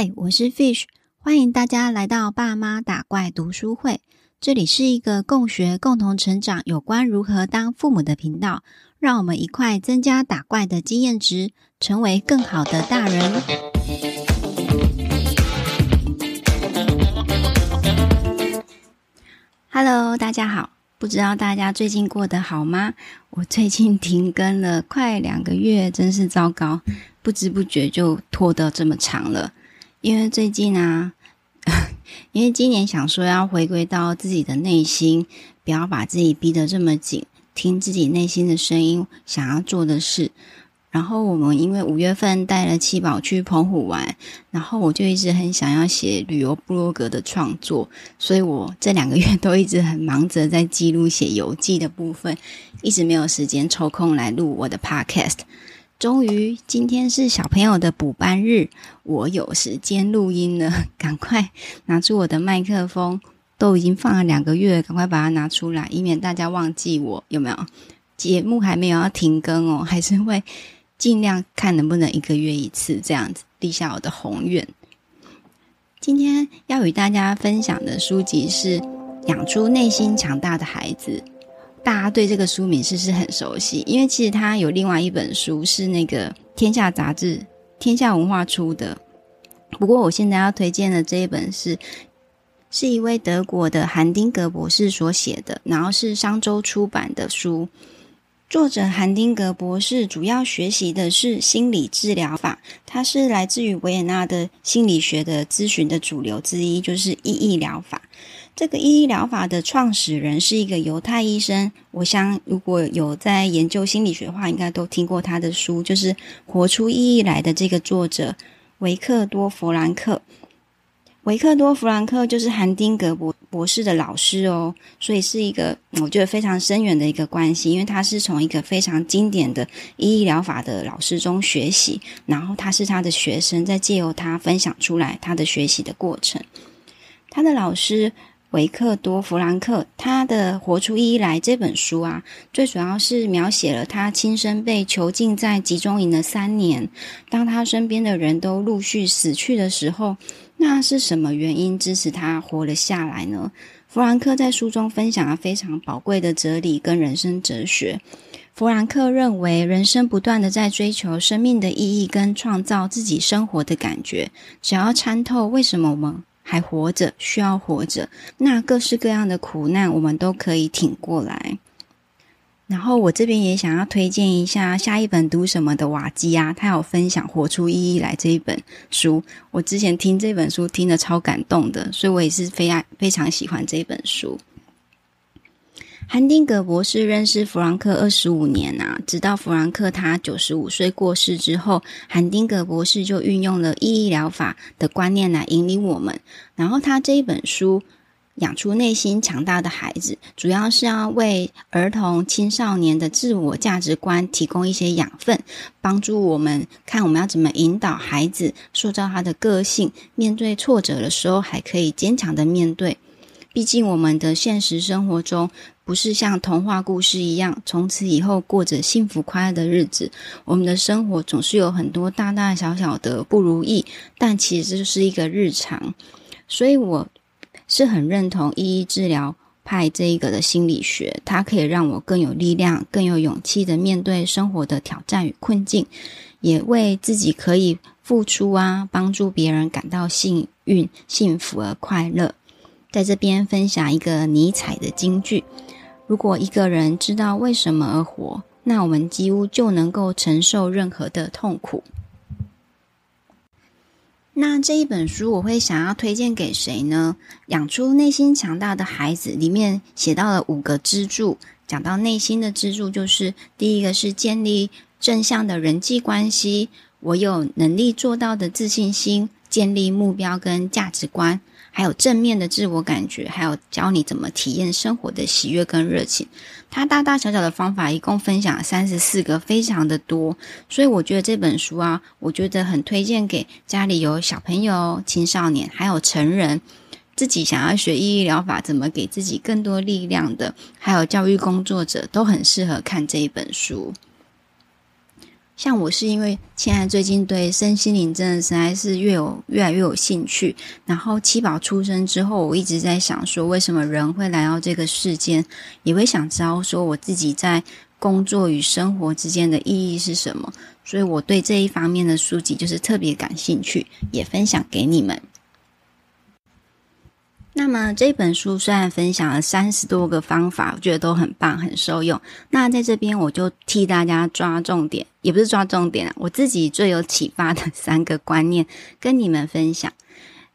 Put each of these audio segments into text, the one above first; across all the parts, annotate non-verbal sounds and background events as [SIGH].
嗨，我是 Fish，欢迎大家来到爸妈打怪读书会。这里是一个共学、共同成长有关如何当父母的频道，让我们一块增加打怪的经验值，成为更好的大人。Hello，大家好，不知道大家最近过得好吗？我最近停更了快两个月，真是糟糕，不知不觉就拖得这么长了。因为最近啊，[LAUGHS] 因为今年想说要回归到自己的内心，不要把自己逼得这么紧，听自己内心的声音，想要做的事。然后我们因为五月份带了七宝去澎湖玩，然后我就一直很想要写旅游部落格的创作，所以我这两个月 [LAUGHS] 都一直很忙着在记录写游记的部分，一直没有时间抽空来录我的 podcast。终于，今天是小朋友的补班日，我有时间录音了。[LAUGHS] 赶快拿出我的麦克风，都已经放了两个月，赶快把它拿出来，以免大家忘记我。有没有？节目还没有要停更哦，还是会尽量看能不能一个月一次这样子，立下我的宏愿。今天要与大家分享的书籍是《养出内心强大的孩子》。大家对这个书名是不是很熟悉？因为其实他有另外一本书是那个天下杂志、天下文化出的。不过我现在要推荐的这一本是，是一位德国的韩丁格博士所写的，然后是商周出版的书。作者韩丁格博士主要学习的是心理治疗法，他是来自于维也纳的心理学的咨询的主流之一，就是意义疗法。这个意义疗法的创始人是一个犹太医生，我想如果有在研究心理学的话，应该都听过他的书，就是《活出意义来》的这个作者维克多·弗兰克。维克多·弗兰克就是韩丁格博博士的老师哦，所以是一个我觉得非常深远的一个关系，因为他是从一个非常经典的意义疗法的老师中学习，然后他是他的学生，在借由他分享出来他的学习的过程，他的老师。维克多·弗兰克他的《活出意义来》这本书啊，最主要是描写了他亲身被囚禁在集中营的三年。当他身边的人都陆续死去的时候，那是什么原因支持他活了下来呢？弗兰克在书中分享了非常宝贵的哲理跟人生哲学。弗兰克认为，人生不断的在追求生命的意义跟创造自己生活的感觉。只要参透为什么我们还活着，需要活着。那各式各样的苦难，我们都可以挺过来。然后我这边也想要推荐一下下一本读什么的瓦基啊，他有分享《活出意义来》这一本书。我之前听这本书听得超感动的，所以我也是非常非常喜欢这本书。韩丁格博士认识弗兰克二十五年啊，直到弗兰克他九十五岁过世之后，韩丁格博士就运用了意义疗法的观念来引领我们。然后他这一本书《养出内心强大的孩子》，主要是要为儿童、青少年的自我价值观提供一些养分，帮助我们看我们要怎么引导孩子塑造他的个性，面对挫折的时候还可以坚强的面对。毕竟我们的现实生活中。不是像童话故事一样，从此以后过着幸福快乐的日子。我们的生活总是有很多大大小小的不如意，但其实这就是一个日常。所以我是很认同意义治疗派这一个的心理学，它可以让我更有力量、更有勇气的面对生活的挑战与困境，也为自己可以付出啊，帮助别人感到幸运、幸福而快乐。在这边分享一个尼采的金句。如果一个人知道为什么而活，那我们几乎就能够承受任何的痛苦。那这一本书我会想要推荐给谁呢？养出内心强大的孩子里面写到了五个支柱，讲到内心的支柱就是第一个是建立正向的人际关系，我有能力做到的自信心，建立目标跟价值观。还有正面的自我感觉，还有教你怎么体验生活的喜悦跟热情。他大大小小的方法一共分享三十四个，非常的多。所以我觉得这本书啊，我觉得很推荐给家里有小朋友、青少年，还有成人，自己想要学意义疗法，怎么给自己更多力量的，还有教育工作者都很适合看这一本书。像我是因为现在最近对身心灵真的实在是越有越来越有兴趣，然后七宝出生之后，我一直在想说，为什么人会来到这个世间，也会想知道说我自己在工作与生活之间的意义是什么，所以我对这一方面的书籍就是特别感兴趣，也分享给你们。那么这本书虽然分享了三十多个方法，我觉得都很棒，很受用。那在这边我就替大家抓重点，也不是抓重点啊，我自己最有启发的三个观念跟你们分享。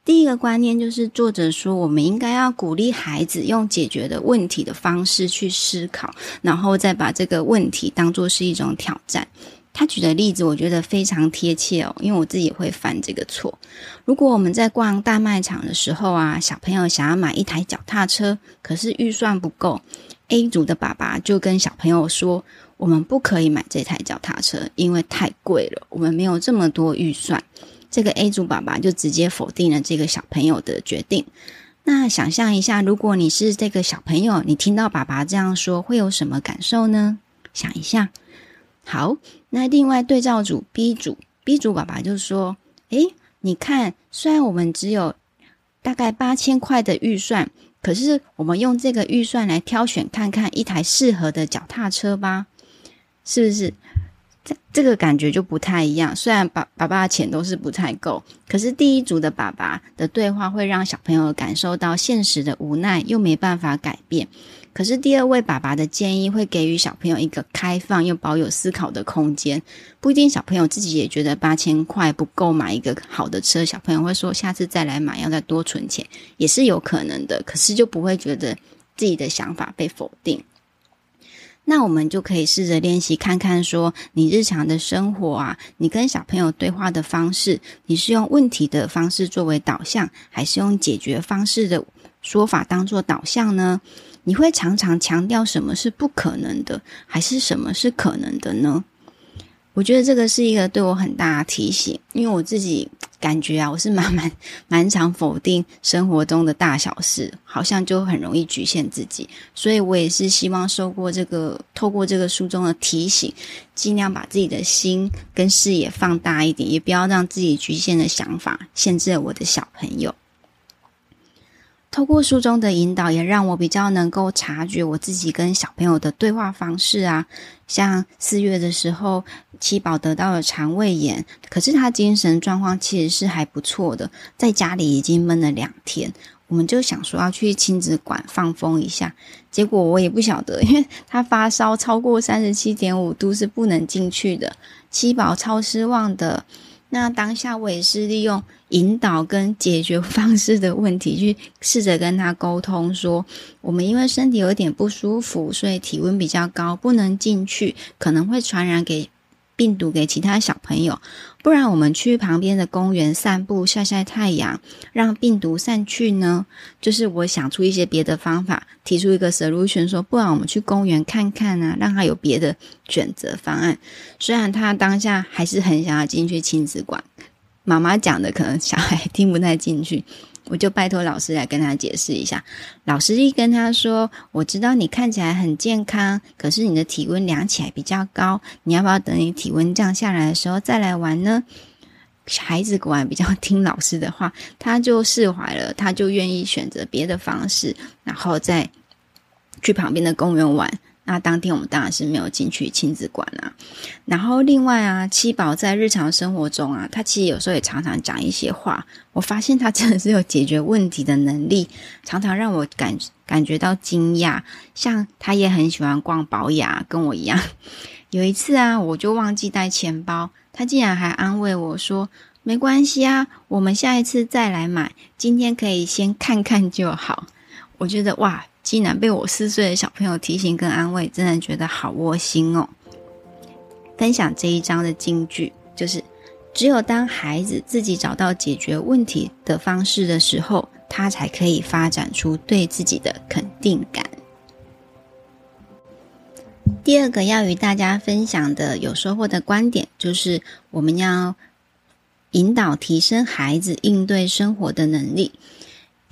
第一个观念就是作者说，我们应该要鼓励孩子用解决的问题的方式去思考，然后再把这个问题当作是一种挑战。他举的例子，我觉得非常贴切哦，因为我自己也会犯这个错。如果我们在逛大卖场的时候啊，小朋友想要买一台脚踏车，可是预算不够，A 组的爸爸就跟小朋友说：“我们不可以买这台脚踏车，因为太贵了，我们没有这么多预算。”这个 A 组爸爸就直接否定了这个小朋友的决定。那想象一下，如果你是这个小朋友，你听到爸爸这样说，会有什么感受呢？想一下。好，那另外对照组 B 组，B 组爸爸就说：“诶，你看，虽然我们只有大概八千块的预算，可是我们用这个预算来挑选看看一台适合的脚踏车吧，是不是？这这个感觉就不太一样。虽然爸爸爸的钱都是不太够，可是第一组的爸爸的对话会让小朋友感受到现实的无奈，又没办法改变。”可是第二位爸爸的建议会给予小朋友一个开放又保有思考的空间，不一定小朋友自己也觉得八千块不够买一个好的车，小朋友会说下次再来买，要再多存钱，也是有可能的。可是就不会觉得自己的想法被否定。那我们就可以试着练习看看，说你日常的生活啊，你跟小朋友对话的方式，你是用问题的方式作为导向，还是用解决方式的说法当做导向呢？你会常常强调什么是不可能的，还是什么是可能的呢？我觉得这个是一个对我很大的提醒，因为我自己感觉啊，我是蛮蛮蛮常否定生活中的大小事，好像就很容易局限自己，所以我也是希望受过这个，透过这个书中的提醒，尽量把自己的心跟视野放大一点，也不要让自己局限的想法限制了我的小朋友。透过书中的引导，也让我比较能够察觉我自己跟小朋友的对话方式啊。像四月的时候，七宝得到了肠胃炎，可是他精神状况其实是还不错的，在家里已经闷了两天。我们就想说要去亲子馆放风一下，结果我也不晓得，[LAUGHS] 因为他发烧超过三十七点五度是不能进去的。七宝超失望的。那当下我也是利用引导跟解决方式的问题，去试着跟他沟通，说我们因为身体有点不舒服，所以体温比较高，不能进去，可能会传染给。病毒给其他小朋友，不然我们去旁边的公园散步、晒晒太阳，让病毒散去呢？就是我想出一些别的方法，提出一个 solution，说不然我们去公园看看啊，让他有别的选择方案。虽然他当下还是很想要进去亲子馆，妈妈讲的可能小孩听不太进去。我就拜托老师来跟他解释一下。老师一跟他说：“我知道你看起来很健康，可是你的体温量起来比较高，你要不要等你体温降下来的时候再来玩呢？”孩子果然比较听老师的话，他就释怀了，他就愿意选择别的方式，然后再去旁边的公园玩。那当天我们当然是没有进去亲子馆啊。然后另外啊，七宝在日常生活中啊，他其实有时候也常常讲一些话。我发现他真的是有解决问题的能力，常常让我感感觉到惊讶。像他也很喜欢逛宝雅，跟我一样。[LAUGHS] 有一次啊，我就忘记带钱包，他竟然还安慰我说：“没关系啊，我们下一次再来买，今天可以先看看就好。”我觉得哇。竟然被我四岁的小朋友提醒跟安慰，真的觉得好窝心哦。分享这一章的金句就是：只有当孩子自己找到解决问题的方式的时候，他才可以发展出对自己的肯定感。第二个要与大家分享的有收获的观点，就是我们要引导提升孩子应对生活的能力。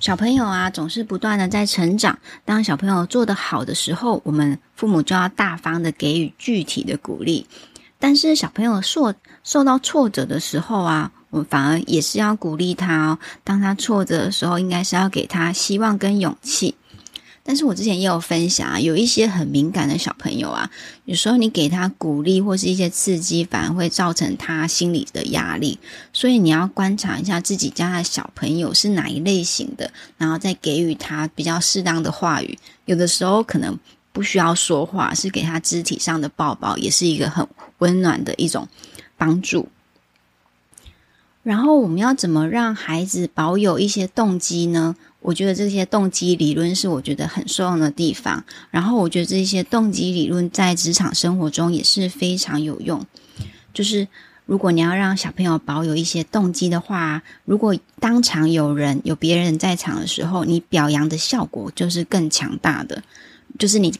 小朋友啊，总是不断的在成长。当小朋友做得好的时候，我们父母就要大方的给予具体的鼓励。但是小朋友受受到挫折的时候啊，我们反而也是要鼓励他哦。当他挫折的时候，应该是要给他希望跟勇气。但是我之前也有分享啊，有一些很敏感的小朋友啊，有时候你给他鼓励或是一些刺激，反而会造成他心理的压力。所以你要观察一下自己家的小朋友是哪一类型的，然后再给予他比较适当的话语。有的时候可能不需要说话，是给他肢体上的抱抱，也是一个很温暖的一种帮助。然后我们要怎么让孩子保有一些动机呢？我觉得这些动机理论是我觉得很受用的地方。然后我觉得这些动机理论在职场生活中也是非常有用。就是如果你要让小朋友保有一些动机的话，如果当场有人有别人在场的时候，你表扬的效果就是更强大的。就是你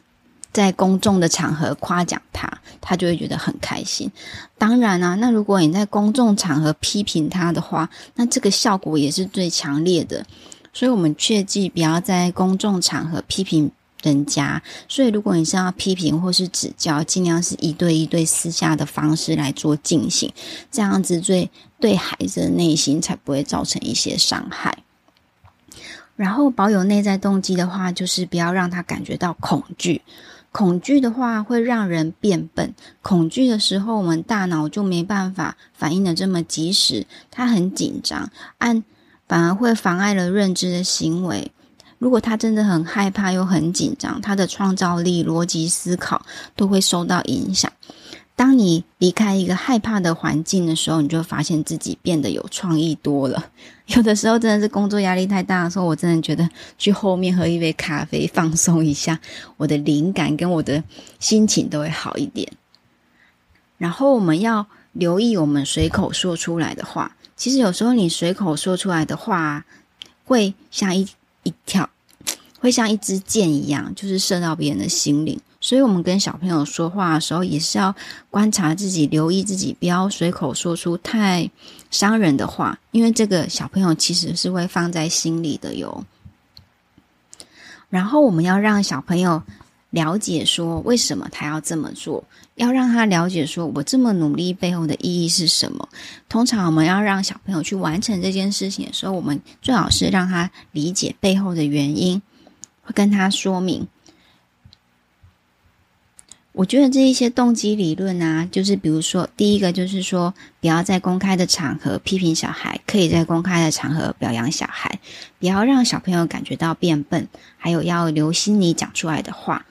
在公众的场合夸奖他，他就会觉得很开心。当然啊，那如果你在公众场合批评他的话，那这个效果也是最强烈的。所以，我们切记不要在公众场合批评人家。所以，如果你是要批评或是指教，尽量是一对一对私下的方式来做进行，这样子最对孩子的内心才不会造成一些伤害。然后，保有内在动机的话，就是不要让他感觉到恐惧。恐惧的话会让人变笨。恐惧的时候，我们大脑就没办法反应得这么及时，他很紧张，按。反而会妨碍了认知的行为。如果他真的很害怕又很紧张，他的创造力、逻辑思考都会受到影响。当你离开一个害怕的环境的时候，你就发现自己变得有创意多了。有的时候真的是工作压力太大的时候，我真的觉得去后面喝一杯咖啡放松一下，我的灵感跟我的心情都会好一点。然后我们要留意我们随口说出来的话。其实有时候你随口说出来的话，会像一一条，会像一支箭一样，就是射到别人的心灵。所以，我们跟小朋友说话的时候，也是要观察自己，留意自己，不要随口说出太伤人的话，因为这个小朋友其实是会放在心里的哟。然后，我们要让小朋友了解说，为什么他要这么做。要让他了解，说我这么努力背后的意义是什么。通常我们要让小朋友去完成这件事情的时候，我们最好是让他理解背后的原因，会跟他说明。我觉得这一些动机理论啊，就是比如说，第一个就是说，不要在公开的场合批评小孩，可以在公开的场合表扬小孩，不要让小朋友感觉到变笨，还有要留心你讲出来的话。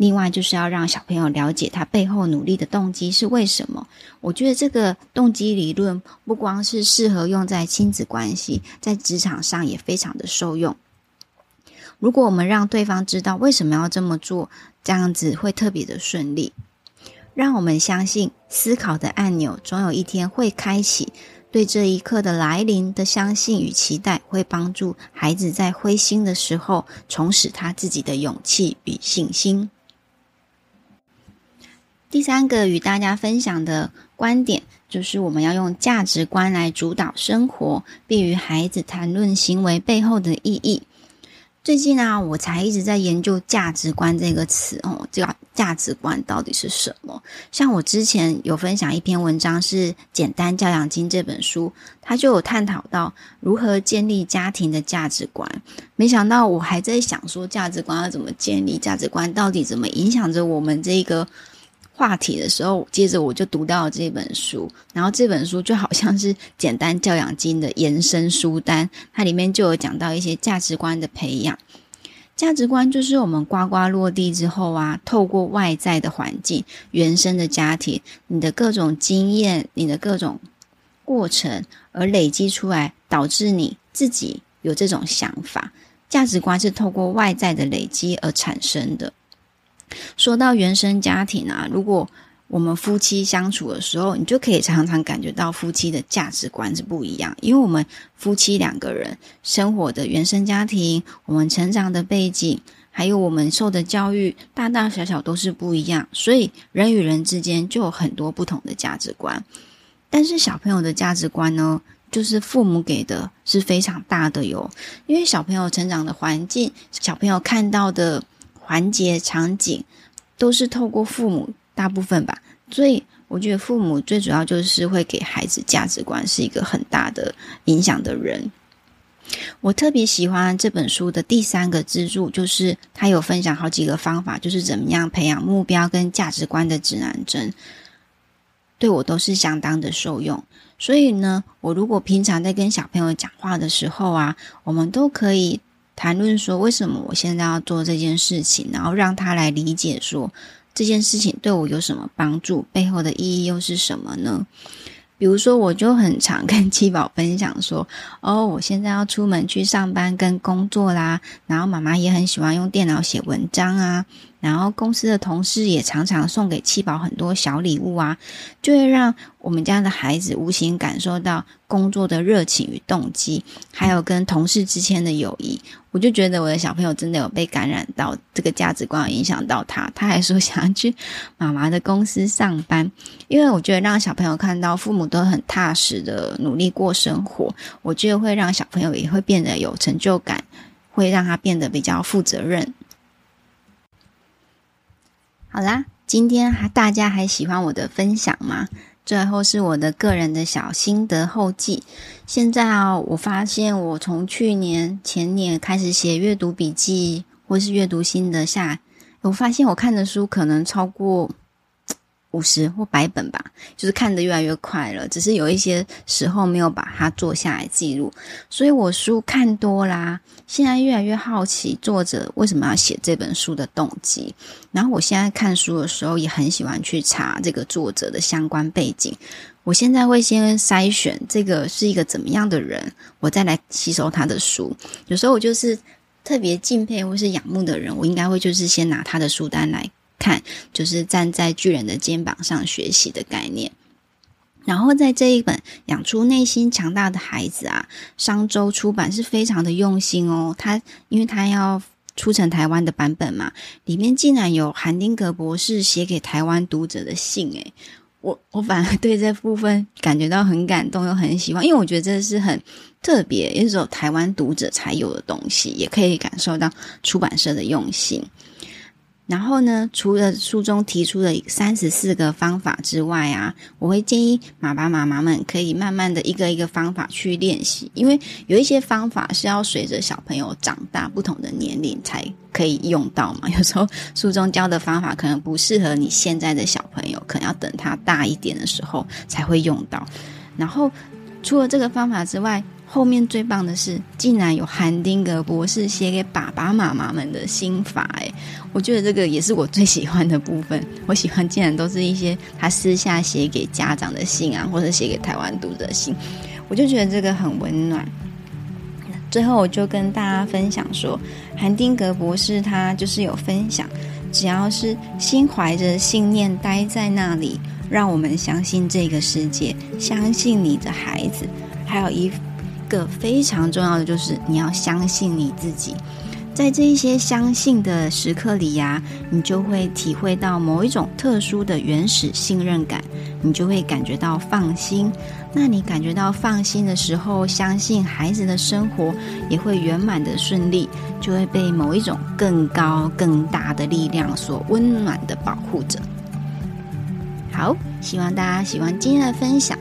另外，就是要让小朋友了解他背后努力的动机是为什么。我觉得这个动机理论不光是适合用在亲子关系，在职场上也非常的受用。如果我们让对方知道为什么要这么做，这样子会特别的顺利。让我们相信，思考的按钮总有一天会开启。对这一刻的来临的相信与期待，会帮助孩子在灰心的时候重拾他自己的勇气与信心。第三个与大家分享的观点，就是我们要用价值观来主导生活，并与孩子谈论行为背后的意义。最近啊，我才一直在研究“价值观”这个词哦，这价值观到底是什么？像我之前有分享一篇文章，是《简单教养经》这本书，它就有探讨到如何建立家庭的价值观。没想到我还在想说，价值观要怎么建立？价值观到底怎么影响着我们这个？话题的时候，接着我就读到了这本书，然后这本书就好像是《简单教养经》的延伸书单，它里面就有讲到一些价值观的培养。价值观就是我们呱呱落地之后啊，透过外在的环境、原生的家庭、你的各种经验、你的各种过程而累积出来，导致你自己有这种想法。价值观是透过外在的累积而产生的。说到原生家庭啊，如果我们夫妻相处的时候，你就可以常常感觉到夫妻的价值观是不一样，因为我们夫妻两个人生活的原生家庭、我们成长的背景，还有我们受的教育，大大小小都是不一样，所以人与人之间就有很多不同的价值观。但是小朋友的价值观呢，就是父母给的是非常大的哟，因为小朋友成长的环境，小朋友看到的。环节场景都是透过父母大部分吧，所以我觉得父母最主要就是会给孩子价值观是一个很大的影响的人。我特别喜欢这本书的第三个支柱，就是他有分享好几个方法，就是怎么样培养目标跟价值观的指南针，对我都是相当的受用。所以呢，我如果平常在跟小朋友讲话的时候啊，我们都可以谈论说，为什么我现在要做这件事情，然后让他来理解说这件事情对我有什么帮助，背后的意义又是什么呢？比如说，我就很常跟七宝分享说：“哦，我现在要出门去上班跟工作啦。”然后妈妈也很喜欢用电脑写文章啊。然后公司的同事也常常送给七宝很多小礼物啊，就会让我们家的孩子无形感受到工作的热情与动机，还有跟同事之间的友谊。我就觉得我的小朋友真的有被感染到，这个价值观影响到他。他还说想要去 [LAUGHS] 妈妈的公司上班，因为我觉得让小朋友看到父母都很踏实的努力过生活，我觉得会让小朋友也会变得有成就感，会让他变得比较负责任。好啦，今天还大家还喜欢我的分享吗？最后是我的个人的小心得后记。现在啊，我发现我从去年、前年开始写阅读笔记或是阅读心得下，我发现我看的书可能超过。五十或百本吧，就是看得越来越快了。只是有一些时候没有把它做下来记录，所以我书看多啦。现在越来越好奇作者为什么要写这本书的动机。然后我现在看书的时候也很喜欢去查这个作者的相关背景。我现在会先筛选这个是一个怎么样的人，我再来吸收他的书。有时候我就是特别敬佩或是仰慕的人，我应该会就是先拿他的书单来。看，就是站在巨人的肩膀上学习的概念。然后在这一本《养出内心强大的孩子》啊，商周出版是非常的用心哦。他因为他要出成台湾的版本嘛，里面竟然有韩丁格博士写给台湾读者的信。诶，我我反而对这部分感觉到很感动，又很喜欢，因为我觉得这是很特别，也是有台湾读者才有的东西，也可以感受到出版社的用心。然后呢，除了书中提出的三十四个方法之外啊，我会建议爸爸妈妈们可以慢慢的一个一个方法去练习，因为有一些方法是要随着小朋友长大不同的年龄才可以用到嘛。[LAUGHS] 有时候书中教的方法可能不适合你现在的小朋友，可能要等他大一点的时候才会用到。然后除了这个方法之外，后面最棒的是，竟然有韩丁格博士写给爸爸妈妈们的心法，诶，我觉得这个也是我最喜欢的部分。[LAUGHS] 我喜欢竟然都是一些他私下写给家长的信啊，或者写给台湾读者的信，我就觉得这个很温暖。最后，我就跟大家分享说，韩丁格博士他就是有分享，只要是心怀着信念待在那里，让我们相信这个世界，相信你的孩子，还有一。个非常重要的就是你要相信你自己，在这一些相信的时刻里呀，你就会体会到某一种特殊的原始信任感，你就会感觉到放心。那你感觉到放心的时候，相信孩子的生活也会圆满的顺利，就会被某一种更高更大的力量所温暖的保护着。好，希望大家喜欢今天的分享。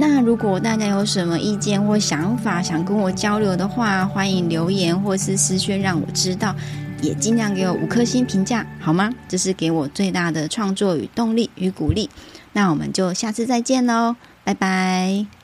那如果大家有什么意见或想法，想跟我交流的话，欢迎留言或是私讯让我知道，也尽量给我五颗星评价，好吗？这是给我最大的创作与动力与鼓励。那我们就下次再见喽，拜拜。